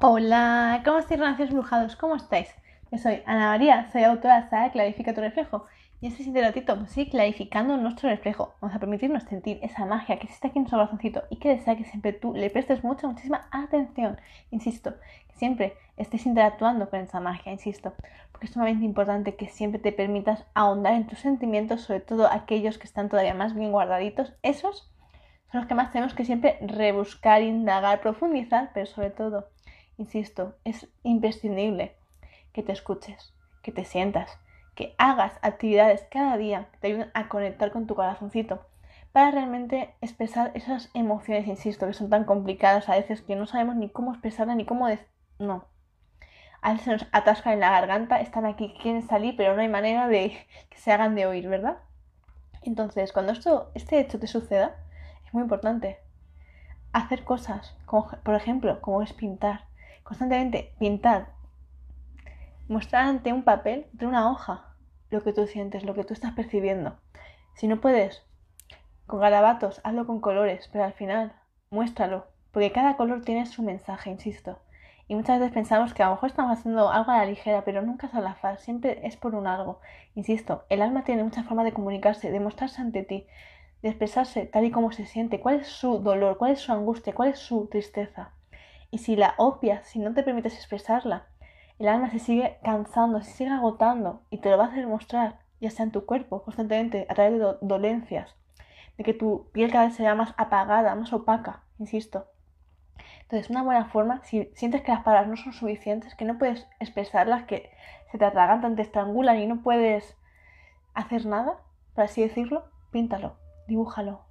Hola, ¿cómo estáis, renacidos brujados? ¿Cómo estáis? Yo soy Ana María, soy autora de Sara Clarifica tu reflejo. Y este siguiente ratito pues sí, clarificando nuestro reflejo. Vamos a permitirnos sentir esa magia que existe aquí en nuestro corazoncito y que desea que siempre tú le prestes mucha, muchísima atención. Insisto, que siempre estés interactuando con esa magia, insisto. Porque es sumamente importante que siempre te permitas ahondar en tus sentimientos, sobre todo aquellos que están todavía más bien guardaditos. Esos son los que más tenemos que siempre rebuscar, indagar, profundizar, pero sobre todo Insisto, es imprescindible que te escuches, que te sientas, que hagas actividades cada día que te ayuden a conectar con tu corazoncito para realmente expresar esas emociones, insisto, que son tan complicadas a veces que no sabemos ni cómo expresarlas ni cómo... No. A veces se nos atascan en la garganta, están aquí, quieren salir, pero no hay manera de que se hagan de oír, ¿verdad? Entonces, cuando esto, este hecho te suceda, es muy importante hacer cosas, por ejemplo, como es pintar, constantemente pintar, mostrar ante un papel, ante una hoja, lo que tú sientes, lo que tú estás percibiendo. Si no puedes, con garabatos, hazlo con colores, pero al final, muéstralo, porque cada color tiene su mensaje, insisto. Y muchas veces pensamos que a lo mejor estamos haciendo algo a la ligera, pero nunca es al azar, siempre es por un algo. Insisto, el alma tiene muchas formas de comunicarse, de mostrarse ante ti, de expresarse tal y como se siente, cuál es su dolor, cuál es su angustia, cuál es su tristeza. Y si la obvias, si no te permites expresarla, el alma se sigue cansando, se sigue agotando y te lo va a hacer mostrar, ya sea en tu cuerpo, constantemente, a través de dolencias, de que tu piel cada vez sea más apagada, más opaca, insisto. Entonces, una buena forma, si sientes que las palabras no son suficientes, que no puedes expresarlas, que se te atragantan, te estrangulan y no puedes hacer nada, por así decirlo, píntalo, dibújalo,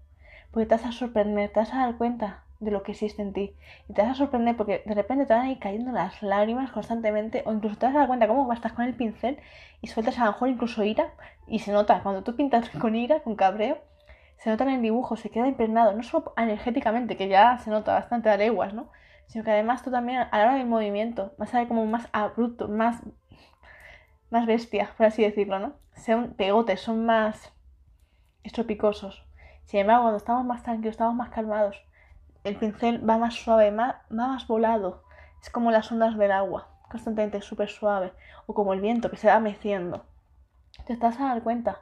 porque te vas a sorprender, te vas a dar cuenta de lo que existe en ti. Y te vas a sorprender porque de repente te van a ir cayendo las lágrimas constantemente o incluso te vas a dar cuenta cómo estás con el pincel y sueltas a lo mejor incluso ira y se nota cuando tú pintas con ira, con cabreo, se nota en el dibujo, se queda impregnado, no solo energéticamente, que ya se nota bastante a leguas, ¿no? Sino que además tú también a la hora del movimiento vas a ver como más abrupto, más, más bestia, por así decirlo, ¿no? Son pegotes, son más estropicosos. Sin embargo, cuando estamos más tranquilos, estamos más calmados, el pincel va más suave, va más volado. Es como las ondas del agua, constantemente súper suave. O como el viento que se va meciendo. Te estás a dar cuenta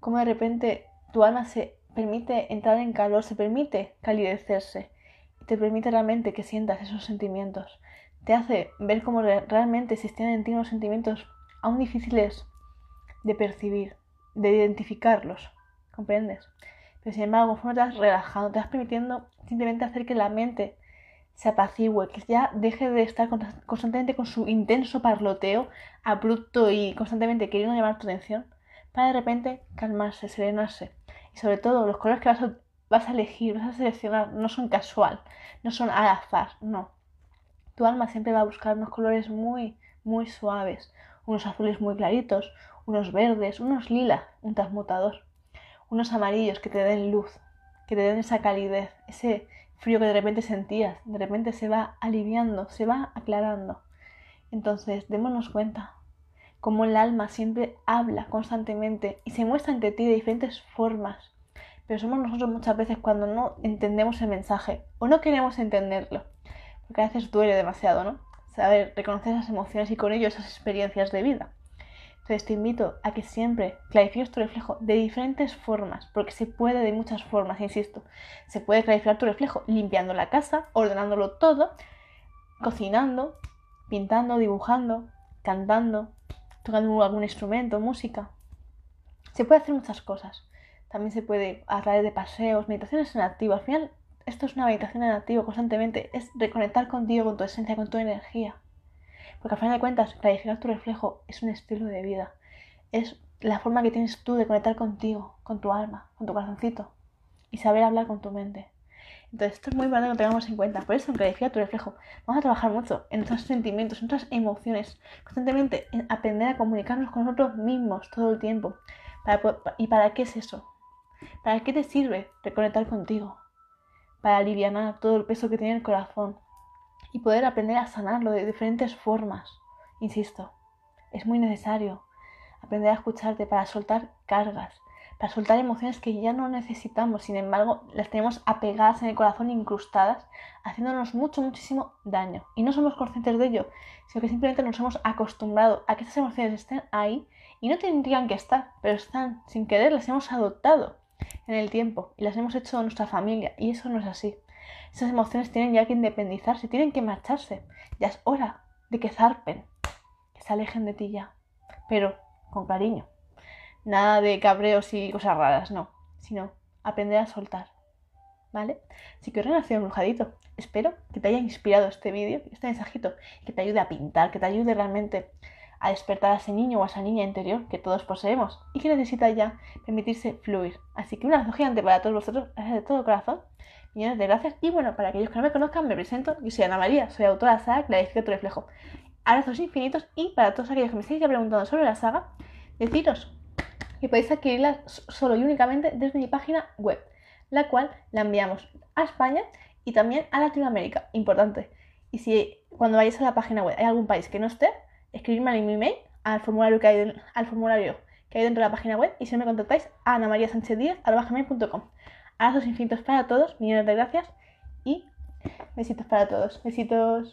cómo de repente tu alma se permite entrar en calor, se permite calidecerse. Y te permite realmente que sientas esos sentimientos. Te hace ver cómo realmente existían en ti unos sentimientos aún difíciles de percibir, de identificarlos. ¿Comprendes? Pero sin embargo, conforme te vas relajando, te vas permitiendo simplemente hacer que la mente se apacigüe, que ya deje de estar constantemente con su intenso parloteo abrupto y constantemente queriendo llamar tu atención, para de repente calmarse, serenarse. Y sobre todo, los colores que vas a, vas a elegir, vas a seleccionar, no son casual, no son al azar, no. Tu alma siempre va a buscar unos colores muy, muy suaves, unos azules muy claritos, unos verdes, unos lilas, un transmutador unos amarillos que te den luz, que te den esa calidez, ese frío que de repente sentías, de repente se va aliviando, se va aclarando. Entonces, démonos cuenta cómo el alma siempre habla constantemente y se muestra ante ti de diferentes formas. Pero somos nosotros muchas veces cuando no entendemos el mensaje o no queremos entenderlo. Porque a veces duele demasiado, ¿no? Saber reconocer esas emociones y con ello esas experiencias de vida. Entonces te invito a que siempre clarifiques tu reflejo de diferentes formas, porque se puede de muchas formas, insisto. Se puede clarificar tu reflejo limpiando la casa, ordenándolo todo, cocinando, pintando, dibujando, cantando, tocando algún instrumento, música. Se puede hacer muchas cosas. También se puede a través de paseos, meditaciones en activo. Al final, esto es una meditación en activo constantemente. Es reconectar contigo, con tu esencia, con tu energía. Porque al final de cuentas, clarificar tu reflejo es un estilo de vida. Es la forma que tienes tú de conectar contigo, con tu alma, con tu corazoncito. Y saber hablar con tu mente. Entonces, esto es muy importante que lo tengamos en cuenta. Por eso, clarificar tu reflejo, vamos a trabajar mucho en nuestros sentimientos, en nuestras emociones. Constantemente en aprender a comunicarnos con nosotros mismos todo el tiempo. ¿Y para qué es eso? ¿Para qué te sirve reconectar contigo? Para aliviar todo el peso que tiene el corazón, y poder aprender a sanarlo de diferentes formas. Insisto, es muy necesario aprender a escucharte para soltar cargas, para soltar emociones que ya no necesitamos, sin embargo, las tenemos apegadas en el corazón, incrustadas, haciéndonos mucho, muchísimo daño. Y no somos conscientes de ello, sino que simplemente nos hemos acostumbrado a que estas emociones estén ahí y no tendrían que estar, pero están sin querer, las hemos adoptado en el tiempo y las hemos hecho nuestra familia y eso no es así. Esas emociones tienen ya que independizarse, tienen que marcharse. Ya es hora de que zarpen, que se alejen de ti ya, pero con cariño. Nada de cabreos y cosas raras, no, sino aprender a soltar. ¿Vale? Así que os embrujadito. Espero que te haya inspirado este vídeo, este mensajito, que te ayude a pintar, que te ayude realmente a despertar a ese niño o a esa niña interior que todos poseemos y que necesita ya permitirse fluir. Así que un abrazo gigante para todos vosotros, gracias de todo corazón, millones de gracias. Y bueno, para aquellos que no me conozcan, me presento, yo soy Ana María, soy autora de la saga Clarifica tu reflejo. Abrazos infinitos y para todos aquellos que me estéis preguntando sobre la saga, deciros que podéis adquirirla solo y únicamente desde mi página web, la cual la enviamos a España y también a Latinoamérica, importante. Y si cuando vayáis a la página web hay algún país que no esté, escribirme en mi email al formulario que hay, al formulario que hay dentro de la página web y si no me contactáis a anamariasanchezdíaz.com. Abrazos infinitos para todos, millones de gracias y besitos para todos. Besitos.